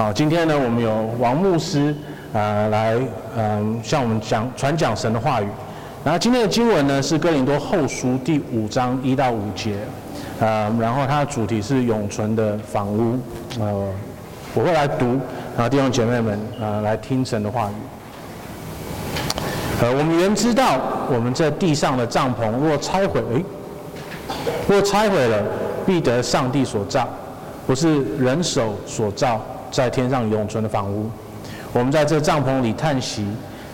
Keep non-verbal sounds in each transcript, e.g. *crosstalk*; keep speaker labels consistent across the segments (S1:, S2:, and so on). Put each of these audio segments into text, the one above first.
S1: 好，今天呢，我们有王牧师啊、呃、来嗯、呃、向我们讲传讲神的话语。然后今天的经文呢是哥林多后书第五章一到五节，呃，然后它的主题是永存的房屋。呃，我会来读，然后弟兄姐妹们啊、呃、来听神的话语。呃，我们原知道，我们这地上的帐篷若拆毁，诶，若拆毁了，必得上帝所造，不是人手所造。在天上永存的房屋，我们在这帐篷里叹息，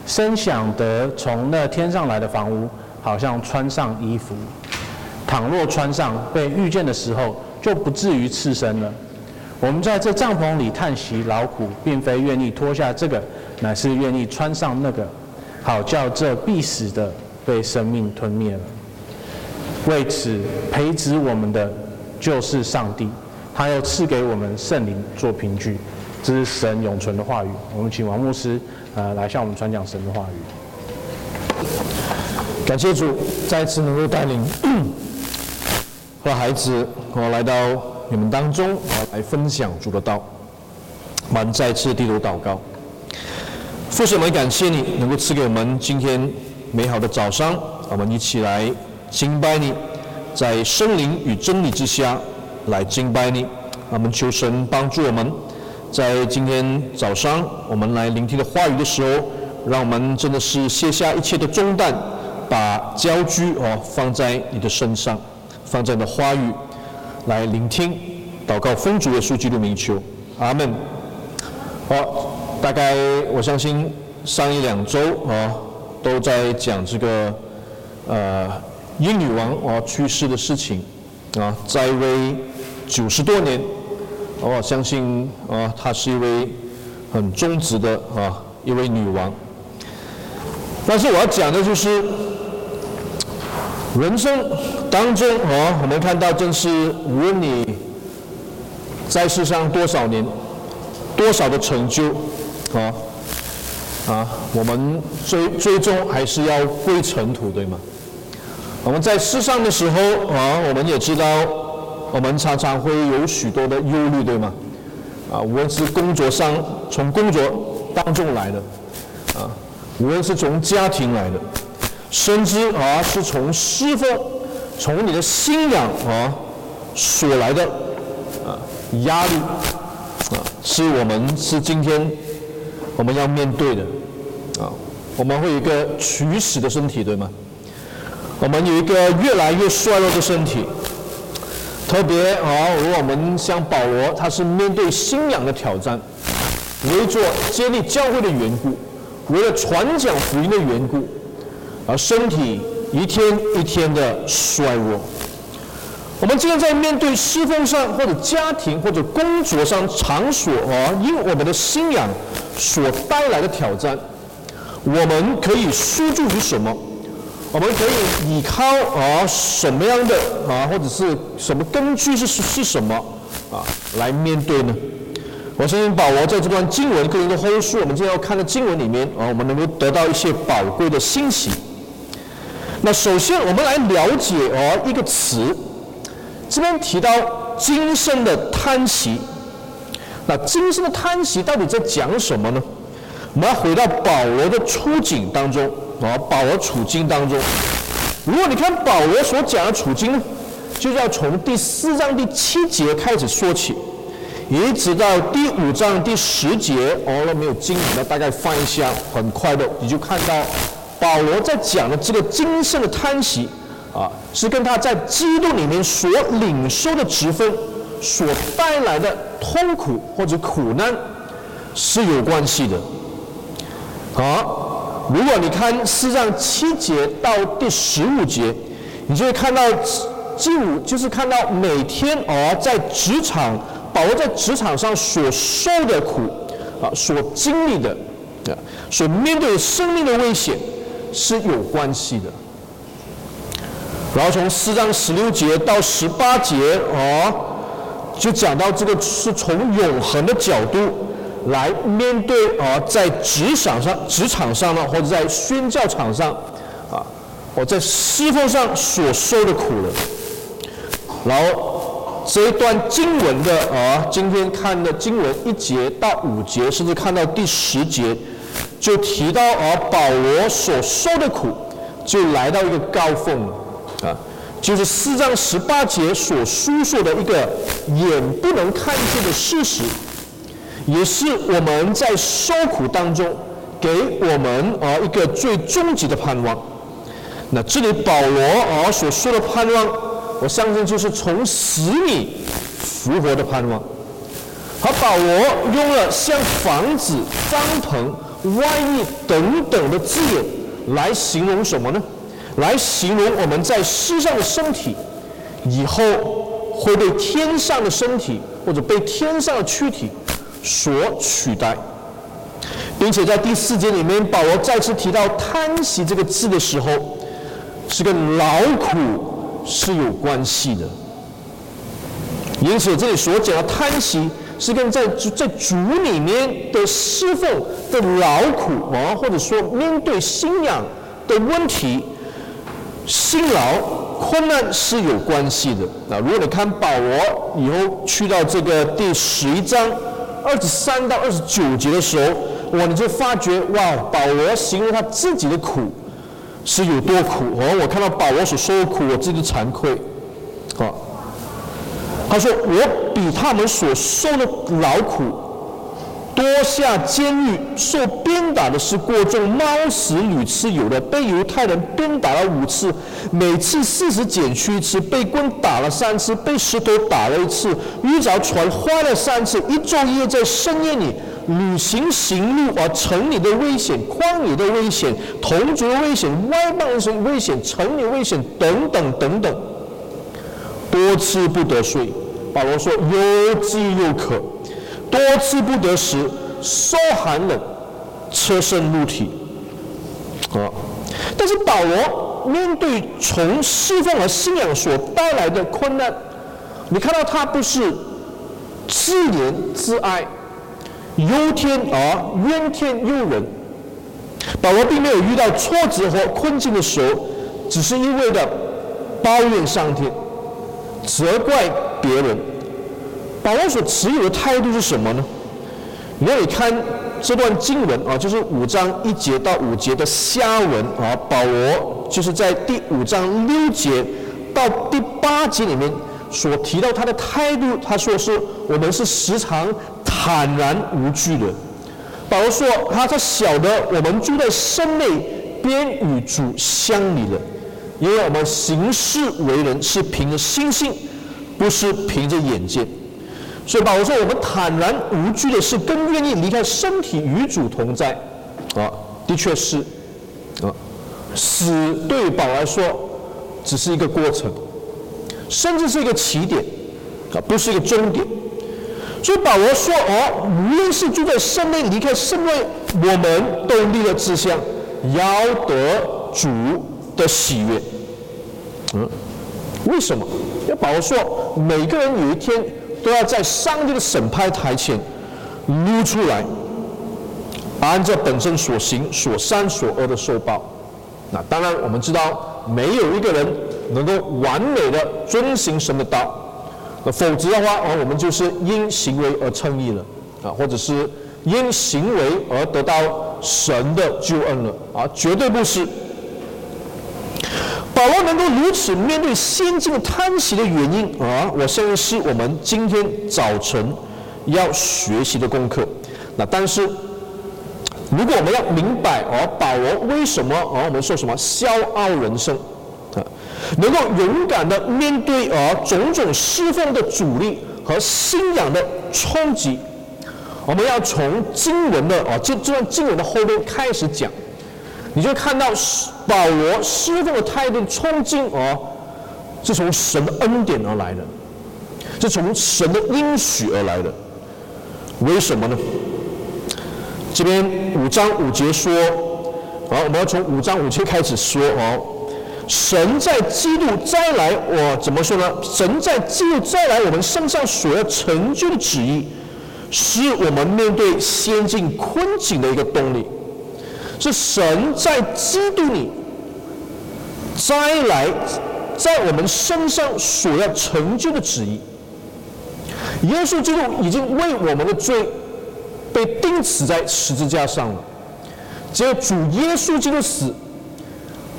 S1: 深想得从那天上来的房屋，好像穿上衣服。倘若穿上，被遇见的时候，就不至于刺身了。我们在这帐篷里叹息劳苦，并非愿意脱下这个，乃是愿意穿上那个，好叫这必死的被生命吞灭了。为此培植我们的，就是上帝。他要赐给我们圣灵做凭据，这是神永存的话语。我们请王牧师，呃，来向我们传讲神的话
S2: 语。感谢主，再次能够带领 *coughs* 和孩子我来到你们当中，我来分享主的道。我们再次低头祷告，父神，我们感谢你能够赐给我们今天美好的早上，我们一起来敬拜你，在圣灵与真理之下。来敬拜你，我们求神帮助我们，在今天早上我们来聆听的话语的时候，让我们真的是卸下一切的重担，把焦距哦放在你的身上，放在你的话语来聆听，祷告奉主耶稣基督名求，阿门。好，大概我相信上一两周啊都在讲这个呃英女王啊去世的事情啊，在为。九十多年，我相信啊，她是一位很忠直的啊一位女王。但是我要讲的就是人生当中啊，我们看到正是无论你在世上多少年，多少的成就啊啊，我们最最终还是要归尘土，对吗？我们在世上的时候啊，我们也知道。我们常常会有许多的忧虑，对吗？啊，无论是工作上，从工作当中来的，啊，无论是从家庭来的，甚至啊是从师傅、从你的信仰啊所来的啊压力，啊，是我们是今天我们要面对的，啊，我们会有一个取死的身体，对吗？我们有一个越来越衰弱的身体。特别啊，如果我们像保罗，他是面对信仰的挑战，为做建立教会的缘故，为了传讲福音的缘故，而身体一天一天的衰弱。我们今天在面对侍奉上，或者家庭，或者工作上场所啊，因我们的信仰所带来的挑战，我们可以诉诸于什么？我们可以依靠啊什么样的啊，或者是什么根据是是是什么啊来面对呢？我相信保罗在这段经文跟一个后书，我们今天要看的经文里面啊，我们能够得到一些宝贵的信息。那首先我们来了解啊一个词，这边提到今生的叹息。那今生的叹息到底在讲什么呢？我们要回到保罗的处境当中。啊，保罗处境当中，如果你看保罗所讲的处境，就要从第四章第七节开始说起，一直到第五章第十节。哦，那没有经文那，大概翻一下，很快的你就看到保罗在讲的这个今生的叹息啊，是跟他在基督里面所领受的职分所带来的痛苦或者苦难是有关系的。好。如果你看四章七节到第十五节，你就会看到第五就是看到每天哦在职场，保罗在职场上所受的苦啊，所经历的啊，所面对生命的危险是有关系的。然后从四章十六节到十八节哦，就讲到这个是从永恒的角度。来面对啊，在职场上、职场上呢，或者在宣教场上，啊，我在侍奉上所受的苦了。然后这一段经文的啊，今天看的经文一节到五节，甚至看到第十节，就提到啊，保罗所受的苦，就来到一个高峰了啊，就是四章十八节所叙述的一个眼不能看见的事实，也是我们在受苦当中给我们啊一个最终极的盼望。那这里保罗啊所说的盼望，我相信就是从死里复活的盼望。而保罗用了像房子、帐篷、外衣等等的字眼来形容什么呢？来形容我们在世上的身体，以后会被天上的身体或者被天上的躯体所取代，并且在第四节里面，保罗再次提到叹息这个字的时候，是跟劳苦是有关系的。因此，这里所讲的叹息，是跟在在主里面的侍奉的劳苦啊，或者说面对信仰的问题。辛劳困难是有关系的。那如果你看保罗以后去到这个第十一章二十三到二十九节的时候，哇，你就发觉哇，保罗形容他自己的苦是有多苦。哦，我看到保罗所受的苦，我自己惭愧。啊，他说我比他们所受的劳苦。多下监狱受鞭打的是过重，猫死屡次有的，被犹太人鞭打了五次，每次四十减去一次，被棍打了三次，被石头打了一次，遇着船坏了三次，一昼夜在深夜里旅行行路啊，城里的危险，旷野的危险，同族危险，外邦人危险，城里危险等等等等，多次不得睡。保罗说又饥又渴。多次不得食，受寒冷，车身露体。啊！但是保罗面对从侍奉和信仰所带来的困难，你看到他不是自怜自哀、忧天而怨天尤人。保罗并没有遇到挫折和困境的时候，只是一味的抱怨上天、责怪别人。保罗所持有的态度是什么呢？你要你看这段经文啊，就是五章一节到五节的下文啊。保罗就是在第五章六节到第八节里面所提到他的态度，他说是我们是时常坦然无惧的。保罗说他他晓得我们住在身内，便与主相离了，因为我们行事为人是凭着心性，不是凭着眼见。所以保罗说：“我们坦然无惧的是更愿意离开身体与主同在。”啊，的确是，啊，死对保罗来说只是一个过程，甚至是一个起点，啊，不是一个终点。所以保罗说：“哦，无论是住在圣内，离开身外，我们都立了志向，要得主的喜悦。”嗯，为什么？因为保罗说，每个人有一天。都要在上帝的审判台前撸出来，按照本身所行、所善所恶的受报。那当然，我们知道没有一个人能够完美的遵行神的道，那否则的话啊，我们就是因行为而称义了啊，或者是因行为而得到神的救恩了啊，绝对不是。保罗能够如此面对现今叹息的原因啊，我相信是我们今天早晨要学习的功课。那但是，如果我们要明白啊，保罗为什么啊，我们说什么笑傲人生啊，能够勇敢的面对啊种种侍奉的阻力和信仰的冲击，我们要从经文的啊这这段经文的后面开始讲。你就看到保罗师傅的态度冲劲哦，是从神的恩典而来的，是从神的应许而来的。为什么呢？这边五章五节说，好，我们要从五章五节开始说哦。神在基督再来，我怎么说呢？神在基督再来，我们身上所要成就的旨意，是我们面对先进困境的一个动力。是神在基督里再来，在我们身上所要成就的旨意，耶稣基督已经为我们的罪被钉死在十字架上了。只有主耶稣基督死，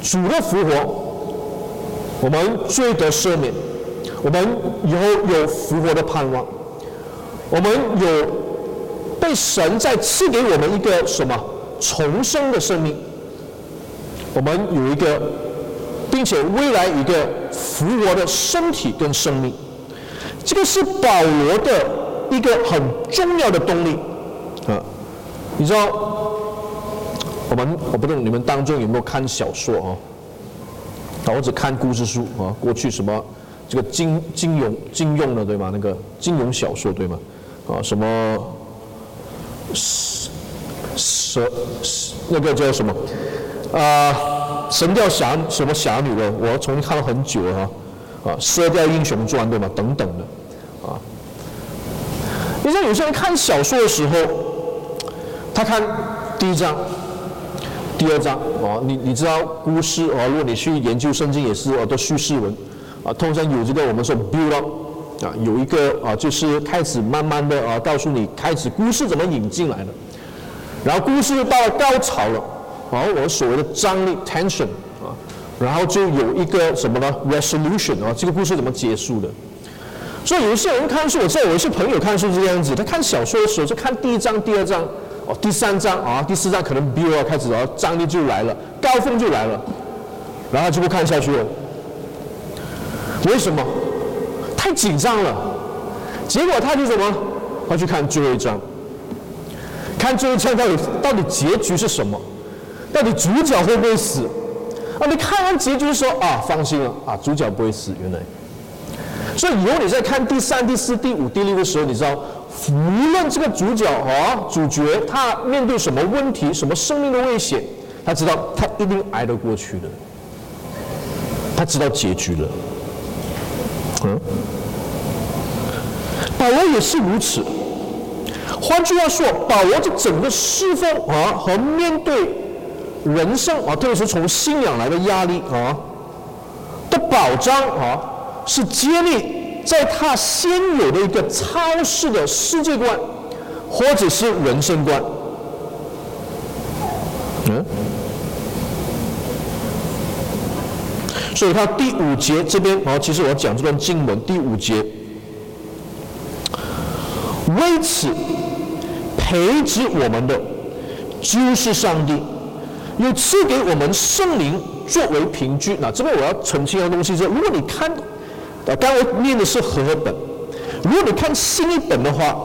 S2: 主的复活，我们罪得赦免，我们以后有复活的盼望，我们有被神再赐给我们一个什么？重生的生命，我们有一个，并且未来一个复活的身体跟生命。这个是保罗的一个很重要的动力啊！你知道，我们我不知道你们当中有没有看小说啊？啊，我只看故事书啊。过去什么这个金金融金庸的对吗？那个金融小说对吗？啊，什么蛇那个叫什么啊？神雕侠什么侠女的？我重新看了很久了啊。啊，《射雕英雄传》对吗？等等的。啊你像有些人看小说的时候，他看第一章、第二章哦，你你知道故事啊，如果你去研究圣经也是啊，都叙事文啊，通常有这个我们说 build up 啊，有一个啊，就是开始慢慢的啊，告诉你开始故事怎么引进来的，然后故事到了高潮了，啊，我所谓的张力 tension 啊，然后就有一个什么呢 resolution 啊，这个故事怎么结束的？所以有一些人看书，我知道有一些朋友看书是这样子，他看小说的时候就看第一章、第二章，哦，第三章啊，第四章可能 build 开始然后，张力就来了，高峰就来了，然后就不看下去了。为什么？太紧张了。结果他就什么？他去看最后一章，看最后一章到底到底结局是什么？到底主角会不会死？啊，你看完结局说啊，放心了啊，主角不会死，原来。所以以后你在看第三、第四、第五、第六的时候，你知道，无论这个主角啊、主角他面对什么问题、什么生命的危险，他知道他一定挨得过去的，他知道结局了。嗯，保罗也是如此。换句话说，保罗这整个侍奉啊和面对人生啊，特别是从信仰来的压力啊的保障啊。是建立在他现有的一个超世的世界观，或者是人生观。嗯，所以他第五节这边啊，其实我讲这段经文第五节，为此培植我们的就是上帝，又赐给我们圣灵作为凭据。那这边我要澄清的东西是，如果你看。啊，刚我念的是和合本。如果你看新一本的话，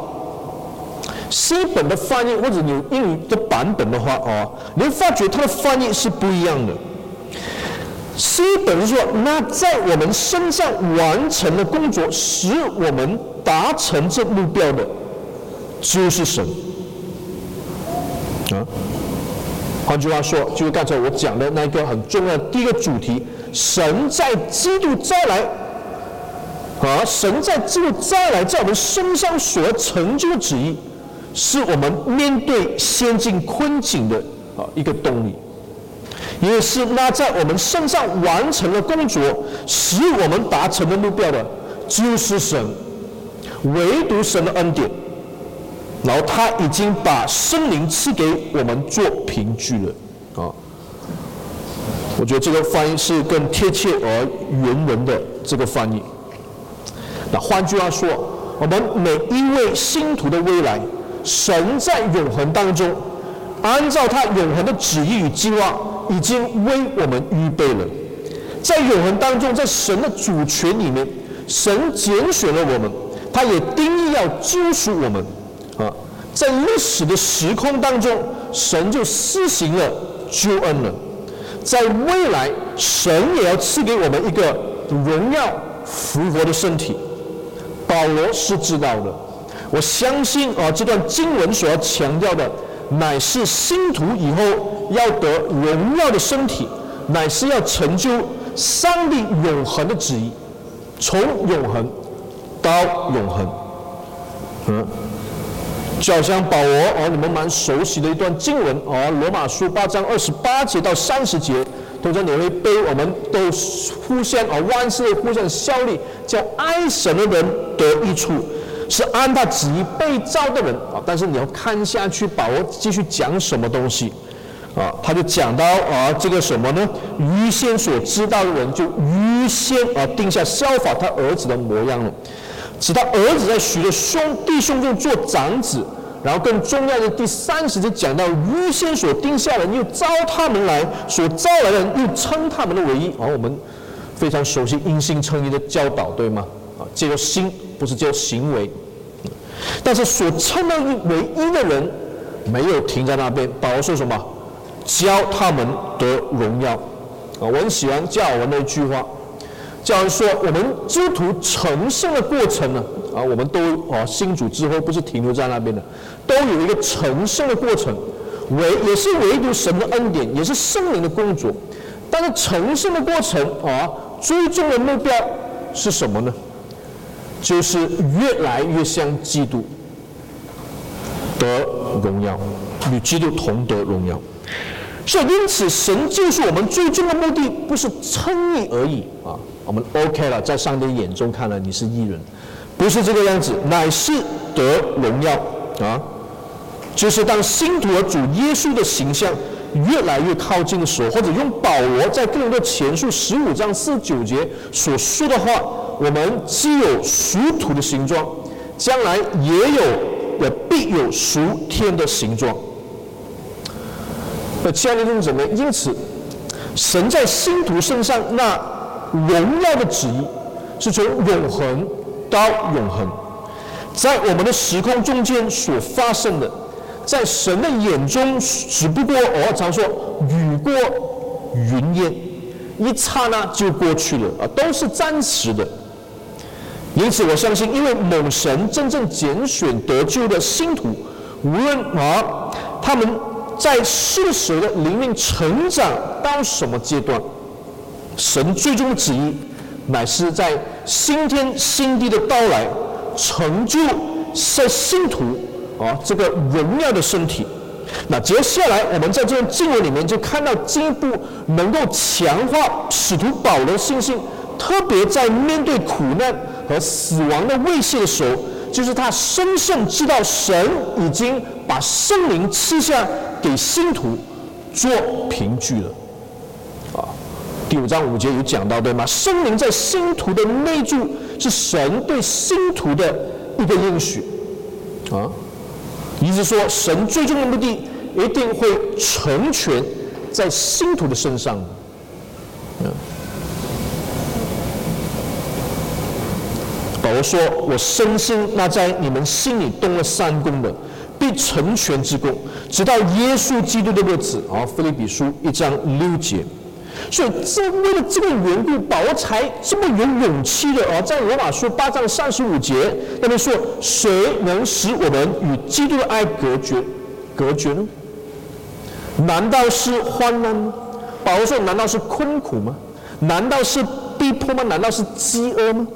S2: 新一本的翻译或者你英语的版本的话，哦，你会发觉它的翻译是不一样的。新一本是说，那在我们身上完成的工作，使我们达成这目标的，就是神。啊，换句话说，就是刚才我讲的那个很重要的第一个主题：神在基督再来。啊神在基督再来在我们身上所成就的旨意，是我们面对先进困境的啊一个动力，也是那在我们身上完成的工作，使我们达成的目标的，就是神，唯独神的恩典，然后他已经把生灵赐给我们做凭据了啊，我觉得这个翻译是更贴切而原文的这个翻译。那换句话说，我们每一位信徒的未来，神在永恒当中，按照他永恒的旨意与计划，已经为我们预备了。在永恒当中，在神的主权里面，神拣选了我们，他也定义要救赎我们。在历史的时空当中，神就施行了救恩了。在未来，神也要赐给我们一个荣耀复活的身体。保罗是知道的，我相信啊，这段经文所要强调的，乃是信徒以后要得荣耀的身体，乃是要成就上帝永恒的旨意，从永恒到永恒。嗯，就好像保罗哦，你们蛮熟悉的一段经文哦，罗马书八章二十八节到三十节。都在你会被我们都互相啊，万事互相效力，叫爱神的人得益处，是按他旨意被造的人啊。但是你要看下去，保罗继续讲什么东西啊？他就讲到啊，这个什么呢？预先所知道的人，就预先啊定下效法他儿子的模样了，使他儿子在许多兄弟兄中做长子。然后更重要的第三十节讲到，预先所定下的人又招他们来，所招来的人又称他们的唯一。而，我们非常熟悉因信称义的教导，对吗？啊，借着心不是借着行为。但是所称的唯一的人没有停在那边，保罗说什么？教他们得荣耀。啊，我很喜欢教我们的一句话。假如说，我们基督徒成圣的过程呢，啊，我们都啊信主之后不是停留在那边的，都有一个成圣的过程，唯也是唯独神的恩典，也是圣灵的工作。但是成圣的过程啊，最终的目标是什么呢？就是越来越像基督，得荣耀，与基督同得荣耀。所以因此，神救赎我们最终的目的不是称义而已啊。我们 OK 了，在上帝眼中看来你是异人，不是这个样子，乃是得荣耀啊！就是当信徒和主耶稣的形象越来越靠近的时候，或者用保罗在哥林多前书十五章四九节所说的话，我们既有属土的形状，将来也有也必有属天的形状。那亲爱的弟兄姊妹，因此神在信徒身上那。荣耀的旨意是从永恒到永恒，在我们的时空中间所发生的，在神的眼中只不过我常说雨过云烟，一刹那就过去了啊，都是暂时的。因此我相信，因为某神真正拣选得救的信徒，无论啊他们在世俗的灵命成长到什么阶段。神最终的旨意，乃是在新天新地的到来，成就在信徒啊这个荣耀的身体。那接下来我们在这段经文里面就看到进一步能够强化使徒保罗信心，特别在面对苦难和死亡的威胁的时候，就是他深深知道神已经把圣灵赐下给信徒做凭据了。第五章五节有讲到，对吗？圣灵在信徒的内住，是神对信徒的一个应许，啊，意思说，神最终的目的一定会成全在信徒的身上。嗯，保罗说：“我深信那在你们心里动了三工的，必成全之工，直到耶稣基督的日子。”啊，腓立比书一章六节。所以，这为了这个缘故，保罗才这么有勇气的啊，在罗马书八章三十五节那边说：“谁能使我们与基督的爱隔绝？隔绝呢？难道是患难吗？保罗说：难道是困苦吗？难道是逼迫吗？难道是饥饿吗？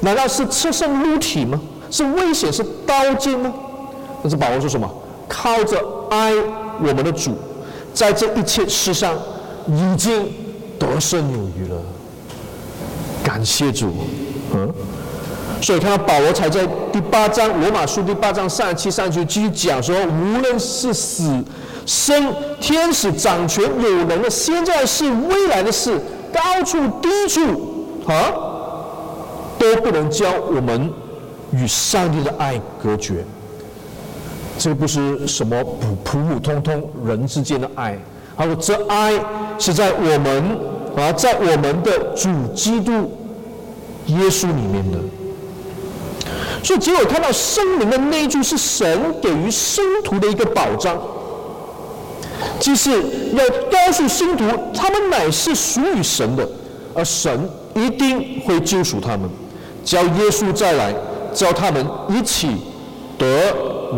S2: 难道是赤身露体吗？是危险？是刀剑吗？但是保罗说什么？靠着爱我们的主，在这一切事上。”已经得胜有余了，感谢主，嗯，所以看到保罗才在第八章罗马书第八章三十七、三十九继续讲说，无论是死生、天使掌权有能的，现在是未来的事，高处低处啊，都不能将我们与上帝的爱隔绝。这不是什么普普普通通人之间的爱。他说：“这爱是在我们啊，在我们的主基督耶稣里面的。所以，只有看到圣灵的内住是神给予圣徒的一个保障，就是要告诉信徒，他们乃是属于神的，而神一定会救赎他们，叫耶稣再来，叫他们一起得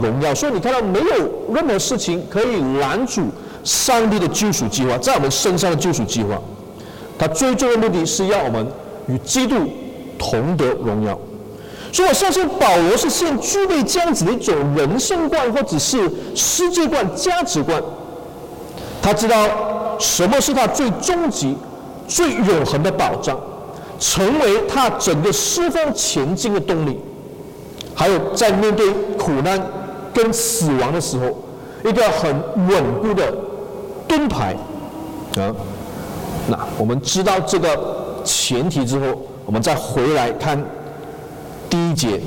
S2: 荣耀。所以，你看到没有任何事情可以拦阻。”上帝的救赎计划，在我们身上的救赎计划，它最重要的目的是要我们与基督同得荣耀。所以我相信保罗是现具备这样子的一种人生观，或者是世界观、价值观。他知道什么是他最终极、最永恒的保障，成为他整个释放前进的动力。还有在面对苦难跟死亡的时候，一个很稳固的盾牌啊。那我们知道这个前提之后，我们再回来看第一节，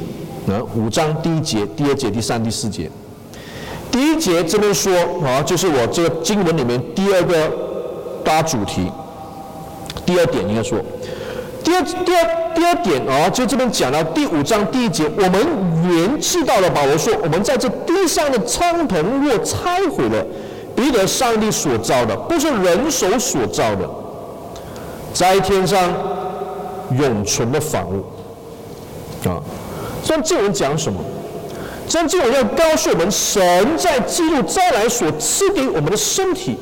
S2: 啊，五章第一节、第二节、第三、第四节。第一节这边说啊，就是我这个经文里面第二个大主题，第二点应该说，第二、第二、第二点啊，就这边讲到第五章第一节，我们原知道了保罗说，我们在这地上的帐篷若拆毁了，彼得上帝所造的，不是人手所造的。在天上永存的房屋啊，这经文讲什么？这经文要告诉我们，神在基督再来所赐给我们的身体，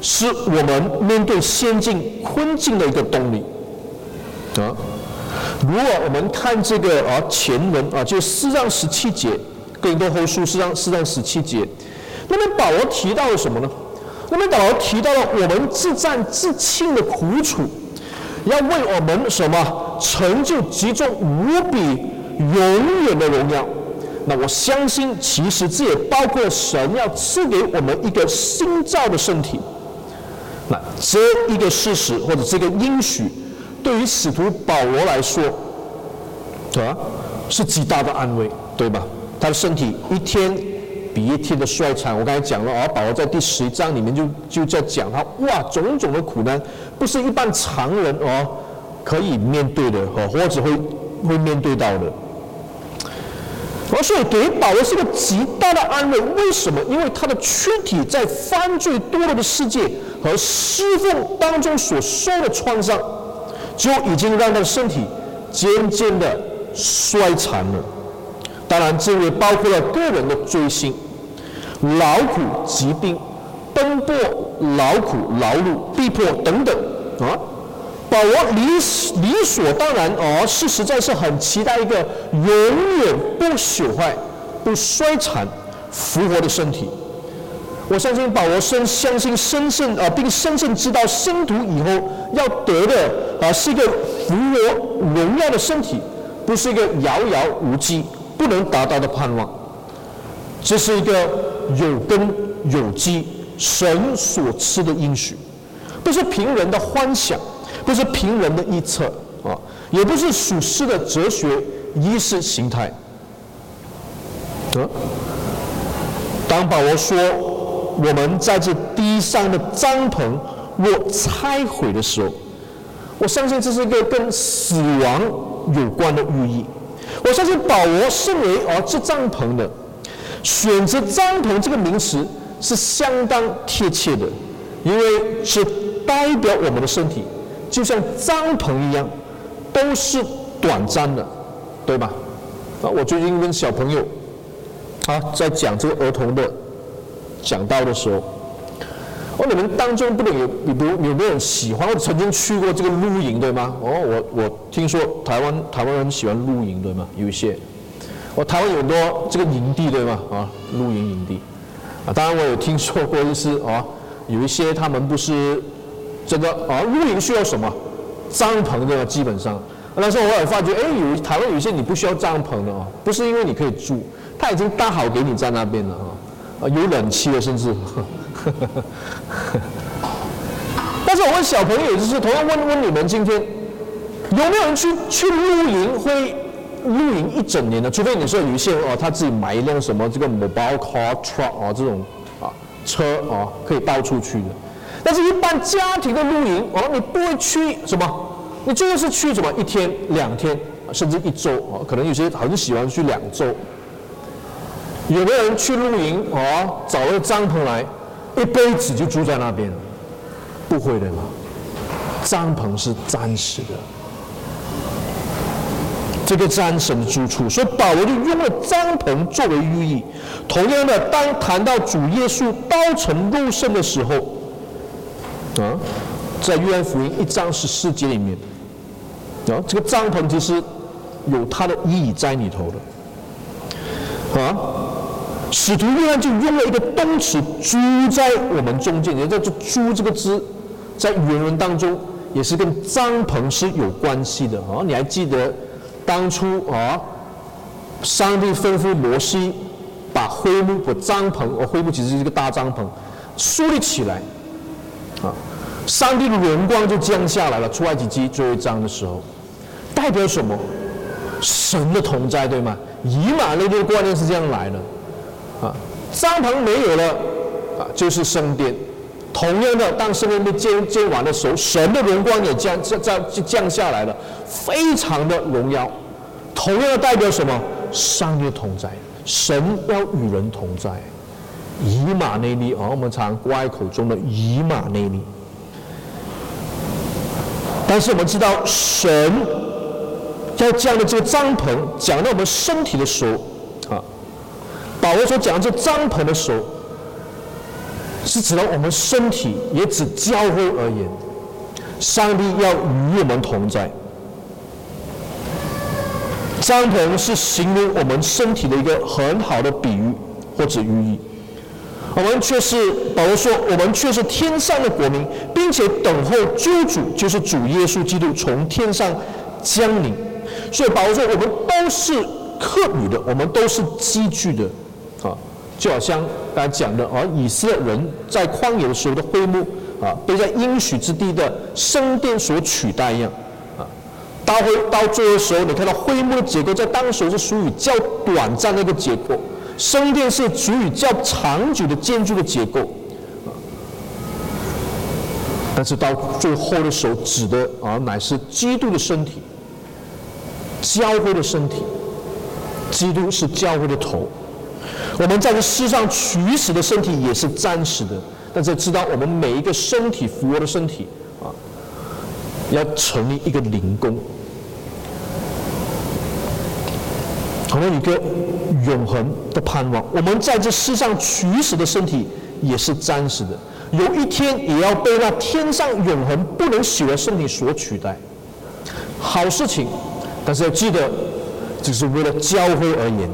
S2: 是我们面对先进困境的一个动力啊。如果我们看这个啊前文啊，就四章十七节，哥林多后书四章四章十七节，那么保罗提到了什么呢？那么保罗提到了我们自战自庆的苦楚。要为我们什么成就集中无比永远的荣耀？那我相信，其实这也包括神要赐给我们一个新造的身体。那这一个事实或者这个应许，对于使徒保罗来说，啊，是极大的安慰，对吧？他的身体一天鼻涕的衰残。我刚才讲了啊，保罗在第十一章里面就就在讲他哇，种种的苦难。不是一般常人哦可以面对的哦，或者会会面对到的。而所以给保罗是个极大的安慰。为什么？因为他的躯体在犯罪堕落的世界和侍奉当中所受的创伤，就已经让他的身体渐渐的衰残了。当然，这也包括了个人的罪行、劳苦、疾病。奔波、劳苦、劳碌、逼迫等等啊，保罗理理所当然哦，是实在是很期待一个永远不朽坏、不衰残、复活的身体。我相信保罗深相信深深啊，并深深知道生徒以后要得的啊，是一个复活荣耀的身体，不是一个遥遥无期、不能达到的盼望。这是一个有根有基。神所赐的应许，不是凭人的幻想，不是凭人的臆测啊，也不是属世的哲学意识形态。啊，当保罗说我们在这地上的帐篷若拆毁的时候，我相信这是一个跟死亡有关的寓意。我相信保罗身为啊这帐篷的，选择帐篷这个名词。是相当贴切的，因为是代表我们的身体，就像帐篷一样，都是短暂的，对吧？啊，我最近跟小朋友啊在讲这个儿童的讲道的时候，哦，你们当中不能有，比如有没有人喜欢我曾经去过这个露营，对吗？哦，我我听说台湾台湾人喜欢露营，对吗？有一些，我台湾有很多这个营地，对吗？啊，露营营地。啊，当然我有听说过，就是啊，有一些他们不是这个啊，露营需要什么帐篷的，基本上。但是我也发觉，哎，有台湾有一些你不需要帐篷的哦，不是因为你可以住，他已经搭好给你在那边了哈，啊，有冷气了甚至。*laughs* 但是我问小朋友，就是同样问问你们，今天有没有人去去露营会？露营一整年的，除非你说有一些哦，他自己买一辆什么这个 mobile car truck 啊这种啊车啊可以到处去的，但是一般家庭的露营哦，你不会去什么，你就是去什么一天两天甚至一周啊，可能有些很喜欢去两周。有没有人去露营哦，找了个帐篷来，一辈子就住在那边？不会的嘛，帐篷是暂时的。这个战神的住处，所以保罗就用了帐篷作为寓意。同样的，当谈到主耶稣道成肉身的时候，啊，在约翰福音一章十四节里面，啊，这个帐篷其实有它的意义在里头的。啊，使徒约翰就用了一个动词“住在我们中间”，也就是“住”这个字，在原文当中也是跟帐篷是有关系的。啊，你还记得？当初啊，上帝吩咐摩西把会幕和帐篷，哦，会幕其实是一个大帐篷，树立起来，啊，上帝的荣光就降下来了。出埃及记最后一章的时候，代表什么？神的同在，对吗？以马内利的观念是这样来的，啊，帐篷没有了，啊，就是圣殿。同样的，当圣殿被建建完的时候，神的荣光也降降降降下来了，非常的荣耀。同样代表什么？上帝同在，神要与人同在。以马内利啊，我们常挂在口中的以马内利。但是我们知道，神要降的这个帐篷，讲到我们身体的时候，啊，保罗所讲的这帐篷的时候。是指到我们身体，也指教会而言，上帝要与我们同在。帐篷是形容我们身体的一个很好的比喻或者寓意。我们却是保罗说，我们却是天上的国民，并且等候救主，就是主耶稣基督从天上降临。所以保罗说，我们都是客旅的，我们都是寄居的，啊。就好像刚才讲的啊，以色列人在旷野的时候的会幕啊，被在应许之地的圣殿所取代一样。到会到最后的时候，你看到会幕的结构在当时是属于较短暂的一个结构，圣殿是属于较长久的建筑的结构。但是到最后的时候，指的啊乃是基督的身体，教会的身体，基督是教会的头。我们在这世上取死的身体也是暂时的，但是知道我们每一个身体复活的身体啊，要成立一个灵宫，成为一个永恒的盼望。我们在这世上取死的身体也是暂时的，有一天也要被那天上永恒不能死的身体所取代。好事情，但是要记得，只是为了教会而言。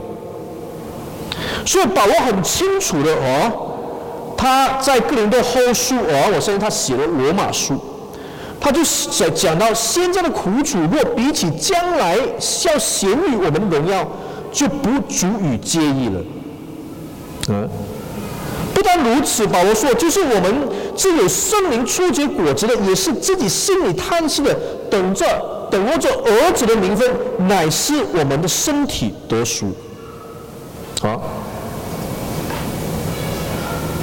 S2: 所以保罗很清楚的哦，他在哥林多后书哦，我相信他写了罗马书，他就讲讲到现在的苦楚，若比起将来要显于我们的荣耀，就不足以介意了。嗯，不但如此，保罗说，就是我们这有圣灵初结果子的，也是自己心里叹息的，等着等候着儿子的名分，乃是我们的身体得赎。好。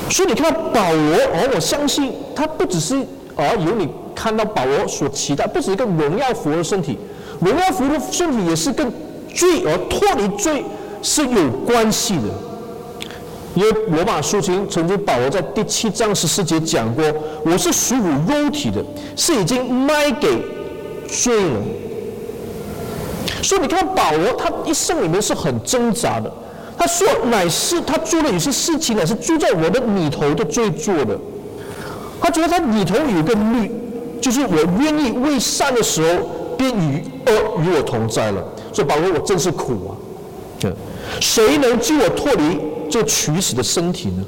S2: 所以你看到保罗，哦，我相信他不只是哦，有你看到保罗所期待，不止一个荣耀复活的身体，荣耀复活的身体也是跟罪而脱离罪是有关系的。因为罗马书经曾经保罗在第七章十四节讲过，我是属乎肉体的，是已经卖给罪了。所以你看保罗，他一生里面是很挣扎的。他说：“乃是他做的有些事情，乃是住在我的里头的罪做的。他觉得他里头有个律，就是我愿意为善的时候，便与恶与我同在了。所以保罗，我真是苦啊！对，谁能救我脱离这取死的身体呢？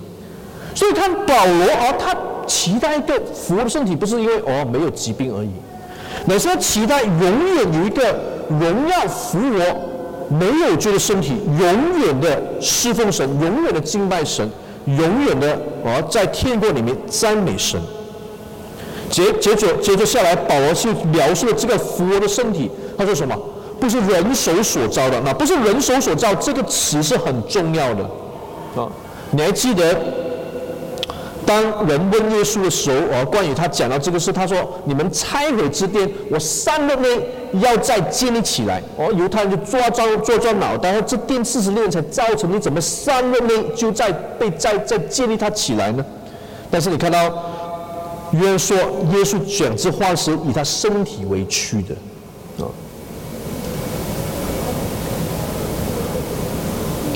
S2: 所以看保罗啊，他期待一个复活的身体，不是因为哦没有疾病而已，乃是他期待永远有一个荣耀复活。”没有罪的身体，永远的侍奉神，永远的敬拜神，永远的啊，在天国里面赞美神。接接着接着下来，保罗去描述了这个复活的身体，他说什么？不是人手所造的，那不是人手所造，这个词是很重要的啊。你还记得？当人问耶稣的时候，啊，关于他讲到这个事，他说：“你们拆毁之殿，我三日内要再建立起来。”哦，犹太人就抓抓抓抓脑袋，然后这殿四十年才造成，你怎么三日内就在被再再建立它起来呢？但是你看到，约翰说耶稣讲这话时以他身体为躯的，啊，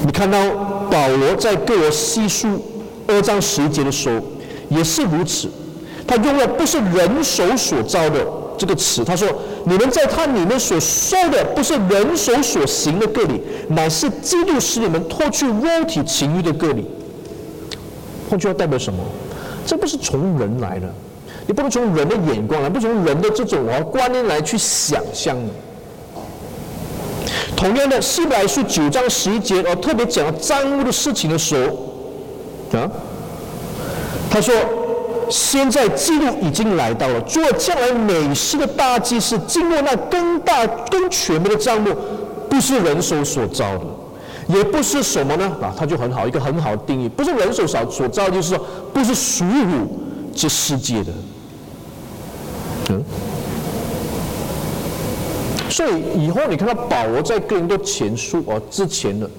S2: 你看到保罗在各罗西书。二章十节的时候也是如此，他用了不是人手所造的这个词，他说：“你们在他里面所受的不是人手所行的割礼，乃是基督使你们脱去肉体情欲的割礼。”换句话代表什么？这不是从人来的，你不能从人的眼光来，不从人的这种啊观念来去想象的。同样的，希伯来书九章十一节，哦，特别讲到账目的事情的时候，啊，他说。现在记录已经来到了，做将来美事的大祭司，经过那更大更全面的账目，不是人手所造的，也不是什么呢？啊，他就很好，一个很好的定义，不是人手所所造，就是说不是属于这世界的。嗯，所以以后你看到保罗在哥林多前书啊之前的。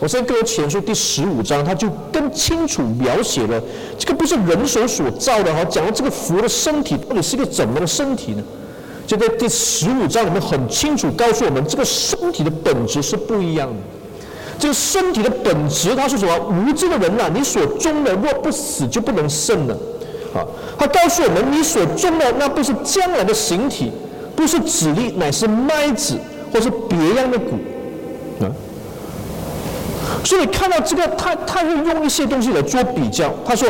S2: 我在哥林多前书第十五章，他就更清楚描写了这个不是人手所造的哈，讲到这个佛的身体到底是一个怎么的身体呢？就在第十五章里面很清楚告诉我们，这个身体的本质是不一样的。这个身体的本质，它是什么？无知的人呐、啊，你所中的若不死，就不能胜了。啊，他告诉我们，你所中的那不是将来的形体，不是子粒，乃是麦子，或是别样的谷。啊。所以看到这个，他他会用一些东西来做比较。他说，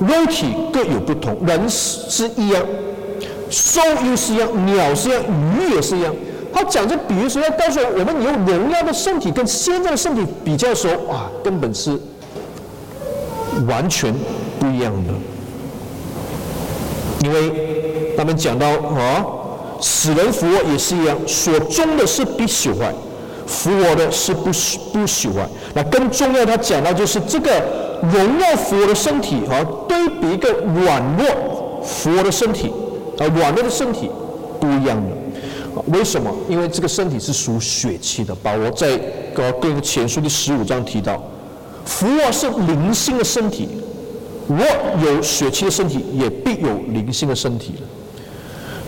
S2: 肉体各有不同，人是一样，兽又是一样，鸟是一样，鱼也是一样。他讲这比喻时，要告诉我们，你用荣耀的身体跟现在的身体比较的时候，哇，根本是完全不一样的。因为他们讲到啊，死人复活也是一样，所终的是必朽坏。复活的是不不朽坏，那更重要，他讲到就是这个荣耀复活的身体啊，对比一个软弱复活的身体啊，软弱的身体不一样的。为什么？因为这个身体是属血气的。保罗在哥林前书第十五章提到，复活是灵性的身体，若有血气的身体，也必有灵性的身体。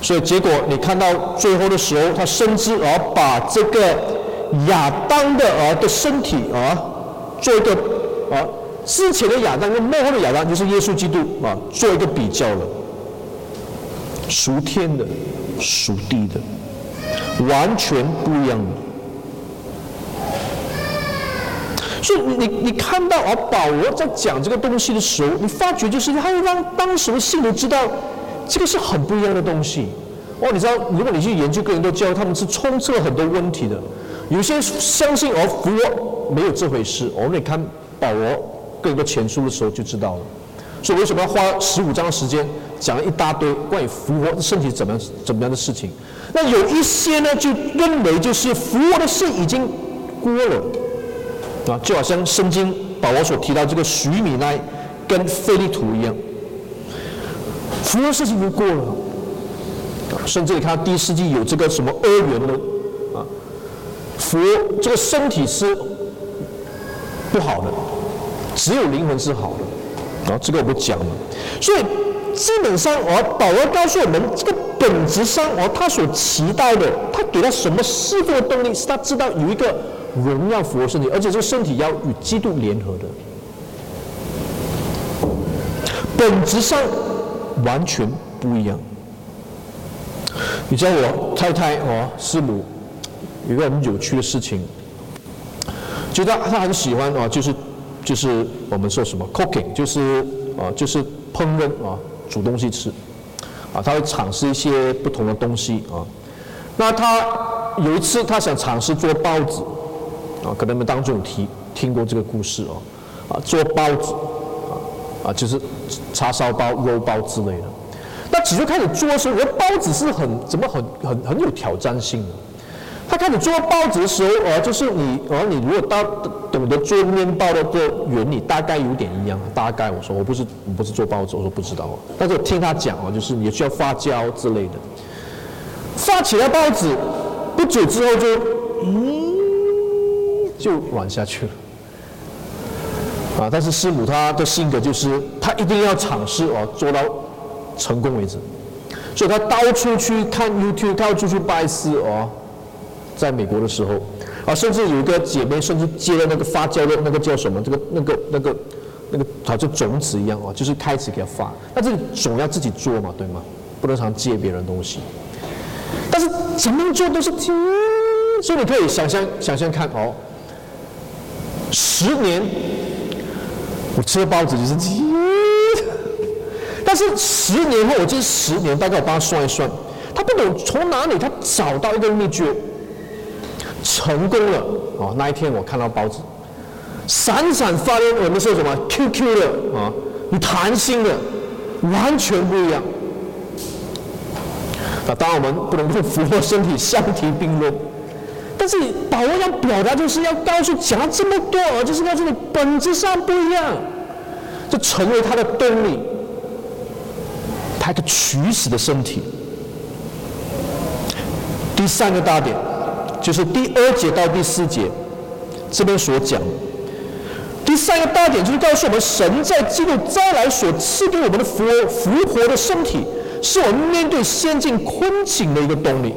S2: 所以结果你看到最后的时候，他甚至而把这个。亚当的儿的身体啊，做一个啊，之前的亚当跟幕后的亚当就是耶稣基督啊，做一个比较了，属天的，属地的，完全不一样的。所以你你看到啊，保罗在讲这个东西的时候，你发觉就是他会让当时的信徒知道，这个是很不一样的东西。哦，你知道，如果你去研究哥林多教，他们是充斥了很多问题的。有些相信而复活没有这回事，我们看保罗哥林多前书的时候就知道了。所以为什么要花十五章的时间讲了一大堆关于复活的身体怎么样怎么样的事情？那有一些呢就认为就是复活的事已经过了啊，就好像圣经保罗所提到这个徐米奈跟费利图一样，复活的事情已经过了。甚至你看第一世纪有这个什么二元的。福这个身体是不好的，只有灵魂是好的，啊，这个我不讲了。所以基本上，哦，保罗告诉我们，这个本质上，我，他所期待的，他给他什么侍奉的动力，是他知道有一个荣耀复活身体，而且这个身体要与基督联合的，本质上完全不一样。你知道我太太哦，师母。有个很有趣的事情，就他他很喜欢哦，就是就是我们说什么 cooking，就是啊就是烹饪啊，煮东西吃，啊他会尝试一些不同的东西啊。那他有一次他想尝试做包子，啊可能你们当中有听听过这个故事哦，啊做包子啊啊就是叉烧包、肉包之类的。那起初开始做的时候，我包子是很怎么很很很有挑战性的。他开始做包子的时候，呃，就是你，呃，你如果到懂得做面包的个原理，大概有点一样。大概我说我不是我不是做包子，我说不知道。但是我听他讲啊，就是你需要发酵之类的。发起来包子，不久之后就，嗯，就软下去了。啊，但是师母她的性格就是，她一定要尝试哦，做到成功为止。所以她到处去看 YouTube，到处去拜师哦。在美国的时候，啊，甚至有一个姐妹，甚至接了那个发酵的那个叫什么？这个、那个、那个、那个，好像种子一样啊，就是开始给它发。那这个种要自己做嘛，对吗？不能常借别人东西。但是怎么做都是听，所以你可以想象、想象看哦，十年我吃的包子就是鸡，但是十年后，我这十年大概我帮他算一算，他不懂从哪里他找到一个秘诀。成功了啊！那一天我看到包子，闪闪发亮，我们说什么 QQ 的啊，你弹性的，完全不一样。那当然我们不能跟复活身体相提并论，但是保罗要表达就是要告诉讲了这么多，就是告诉你本质上不一样，就成为他的动力，他的取死的身体。第三个大点，就是第二节到第四节这边所讲。第三个大点就是告诉我们，神在基督再来所赐给我们的复复活的身体，是我们面对先进困境的一个动力。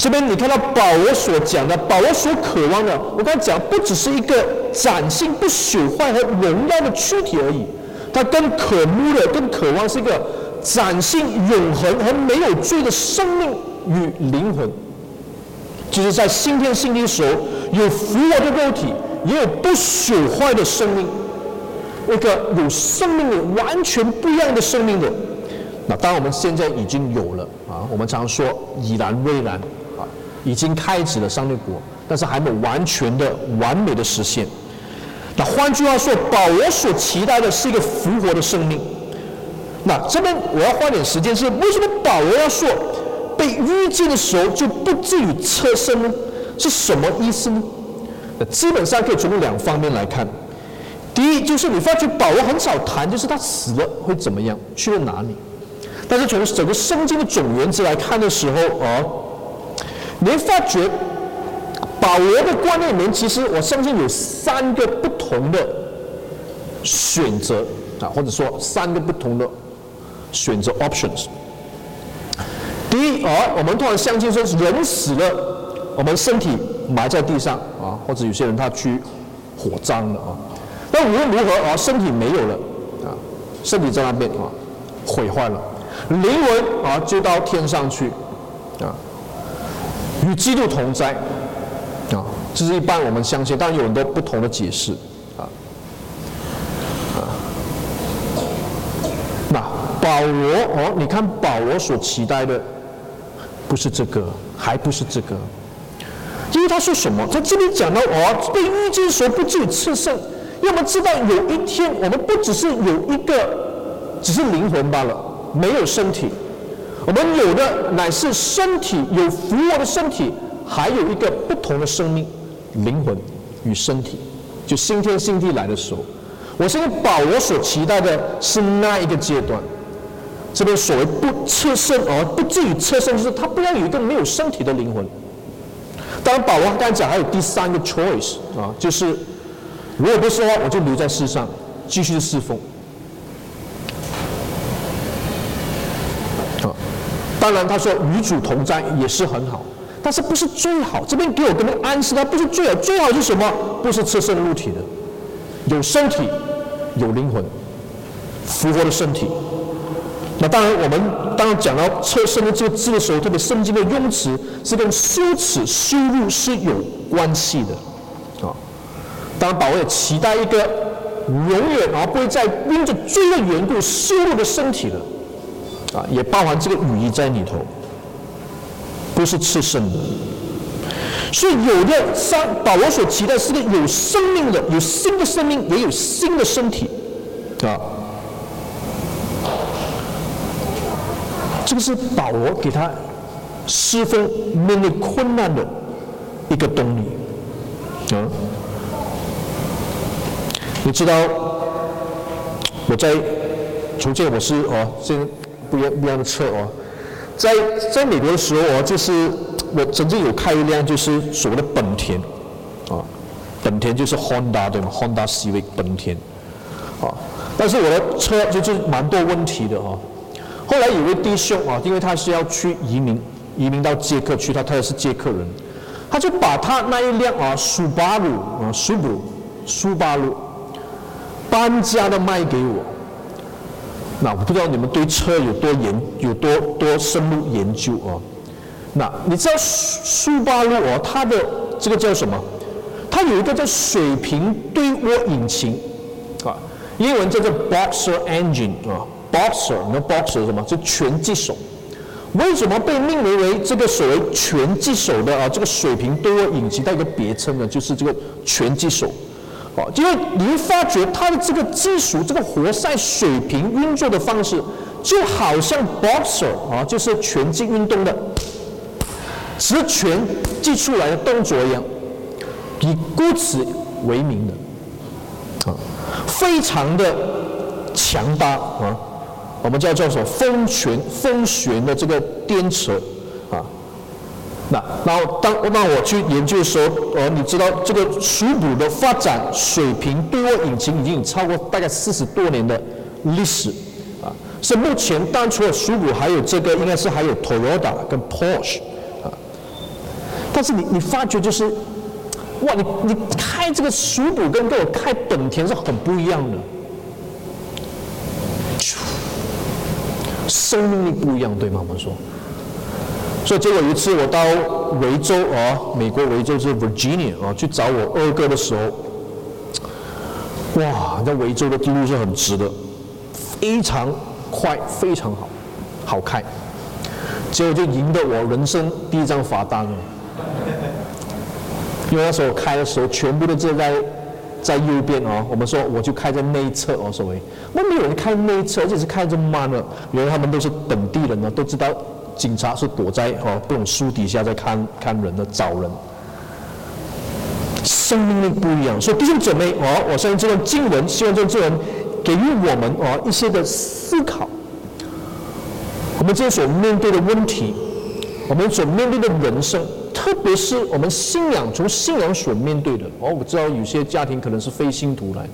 S2: 这边你看到保罗所讲的，保罗所渴望的，我刚才讲不只是一个崭新不朽坏和荣耀的躯体而已，他更渴慕的、更渴望是一个崭新永恒和没有罪的生命。与灵魂，就是在新天新地时候，有复活的肉体，也有不朽坏的生命，一个有生命的完全不一样的生命的。那当然我们现在已经有了啊，我们常说已然未然，已经开始了上帝国，但是还没有完全的完美的实现。那换句话说，保罗所期待的是一个复活的生命。那这边我要花点时间，是为什么保罗要说？被遇见的时候就不至于侧身呢？是什么意思呢？那基本上可以从两方面来看。第一，就是你发觉保罗很少谈，就是他死了会怎么样，去了哪里。但是从整个圣经的总原则来看的时候，哦，你发觉保罗的观念里面，其实我相信有三个不同的选择啊，或者说三个不同的选择 options。第一，啊，我们通常相信说，人死了，我们身体埋在地上啊，或者有些人他去火葬了啊。那无论如何啊，身体没有了啊，身体在那边啊，毁坏了，灵魂啊就到天上去啊，与基督同在啊，这是一般我们相信，当然有很多不同的解释啊啊。那保罗哦，你看保罗所期待的。不是这个，还不是这个，因为他说什么？在这里讲到哦，被遇见所不至于次圣，要么知道有一天我们不只是有一个，只是灵魂罢了，没有身体，我们有的乃是身体，有复活的身体，还有一个不同的生命，灵魂与身体，就新天新地来的时候，我现在把我所期待的是那一个阶段。这边所谓不侧身而不至于侧身，就是他不要有一个没有身体的灵魂。当然，保罗刚才讲还有第三个 choice 啊，就是如果不是的话，我就留在世上继续侍奉。啊，当然他说与主同在也是很好，但是不是最好。这边给我跟他暗示，他不是最好，最好是什么？不是侧身入体的，有身体，有灵魂，复活的身体。那当然，我们当然讲到“侧身”的这个字的时候，特别圣经的用词是跟羞耻、羞辱是有关系的，啊。当然，保罗也期待一个永远而不会再因着罪的缘故羞辱的身体的，啊，也包含这个语义在里头，不是吃生的。所以，有的上保罗所期待是个有生命的、有新的生命，也有新的身体，啊。这个是保罗给他十分面对困难的一个动力，啊，你知道我在重建我是哦，这不一样不一样的车哦，在在美国的时候哦，就是我曾经有开一辆就是所谓的本田，啊，本田就是 Honda 对吗？Honda Civic 本田，啊，但是我的车就是蛮多问题的哦。后来有位弟兄啊，因为他是要去移民，移民到捷克去，他他也是捷克人，他就把他那一辆啊，苏巴鲁啊，苏布鲁，苏巴鲁，搬家的卖给我。那我不知道你们对车有多研，有多多深入研究啊？那你知道苏巴鲁哦，它的这个叫什么？它有一个叫水平对涡引擎啊，英文叫做 Boxer Engine 啊。Boxer，那 Boxer 什么？就拳击手。为什么被命名为这个所谓拳击手的啊？这个水平多引擎带一个别称呢？就是这个拳击手，啊，因为你会发觉它的这个技术，这个活塞水平运作的方式，就好像 boxer 啊，就是拳击运动的直拳击出来的动作一样，以故此为名的，啊，非常的强大啊。我们叫叫什么风拳风旋的这个颠车啊，那然后当那我去研究的时候，呃，你知道这个属古的发展水平多引擎已经超过大概四十多年的历史啊，是目前当除了属古还有这个应该是还有 Toyota 跟 Porsche 啊，但是你你发觉就是，哇，你你开这个属古跟跟我开本田是很不一样的。生命力不一样，对吗？我们说，所以结果有一次我到维州啊，美国维州是 Virginia 啊，去找我二哥的时候，哇，那维州的地路是很直的，非常快，非常好，好开，结果就赢得我人生第一张罚单了，因为那时候我开的时候全部都是在。在右边哦，我们说我就开在内侧哦，所谓那没有人开内侧，而且是开这么慢的。原来他们都是本地人呢，都知道警察是躲在哦这种树底下在看看人的找人。生命力不一样，所以弟兄姊妹哦，我相信这段经文，希望这段经文给予我们哦一些的思考。我们今天所面对的问题，我们所面对的人生。特别是我们信仰，从信仰所面对的哦，我知道有些家庭可能是非信徒来。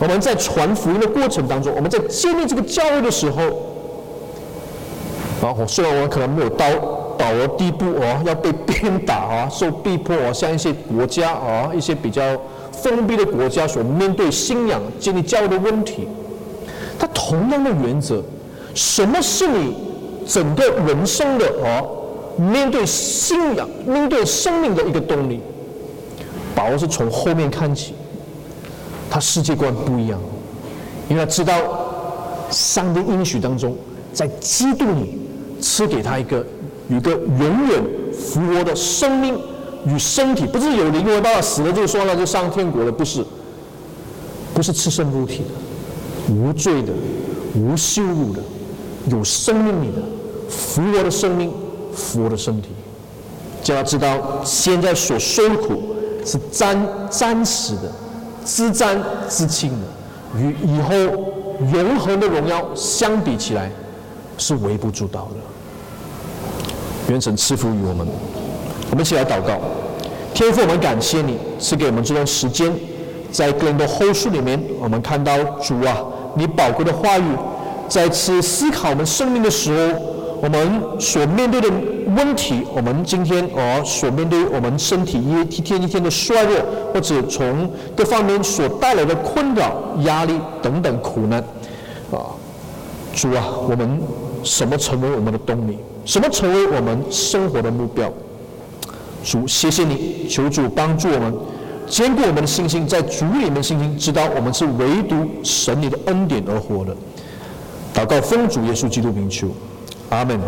S2: 我们在传福音的过程当中，我们在建立这个教会的时候，然后，虽然我可能没有到到了地步哦，要被鞭打啊，受逼迫啊，像一些国家啊，一些比较封闭的国家所面对信仰建立教育的问题，它同样的原则，什么是你整个人生的哦？面对信仰、面对生命的一个动力，保罗是从后面看起，他世界观不一样，因为他知道上帝应许当中，在基督里赐给他一个一个永远复活的生命与身体，不是有灵魂到了死了就说了就上天国了，不是，不是赤身露体的，无罪的、无羞辱的、有生命里的复活的生命。复活的身体，就要知道现在所受的苦是暂暂时的、自战自清的，与以后永恒的荣耀相比起来，是微不足道的。愿神赐福于我们，我们一起来祷告。天父，我们感谢你赐给我们这段时间，在哥林多后书里面，我们看到主啊，你宝贵的话语，再次思考我们生命的时候。我们所面对的问题，我们今天哦所面对我们身体一天一天的衰弱，或者从各方面所带来的困扰、压力等等苦难，主啊，我们什么成为我们的动力？什么成为我们生活的目标？主，谢谢你，求主帮助我们，坚固我们的信心，在主里面的信心，知道我们是唯独神你的恩典而活的。祷告奉主耶稣基督名求。阿门。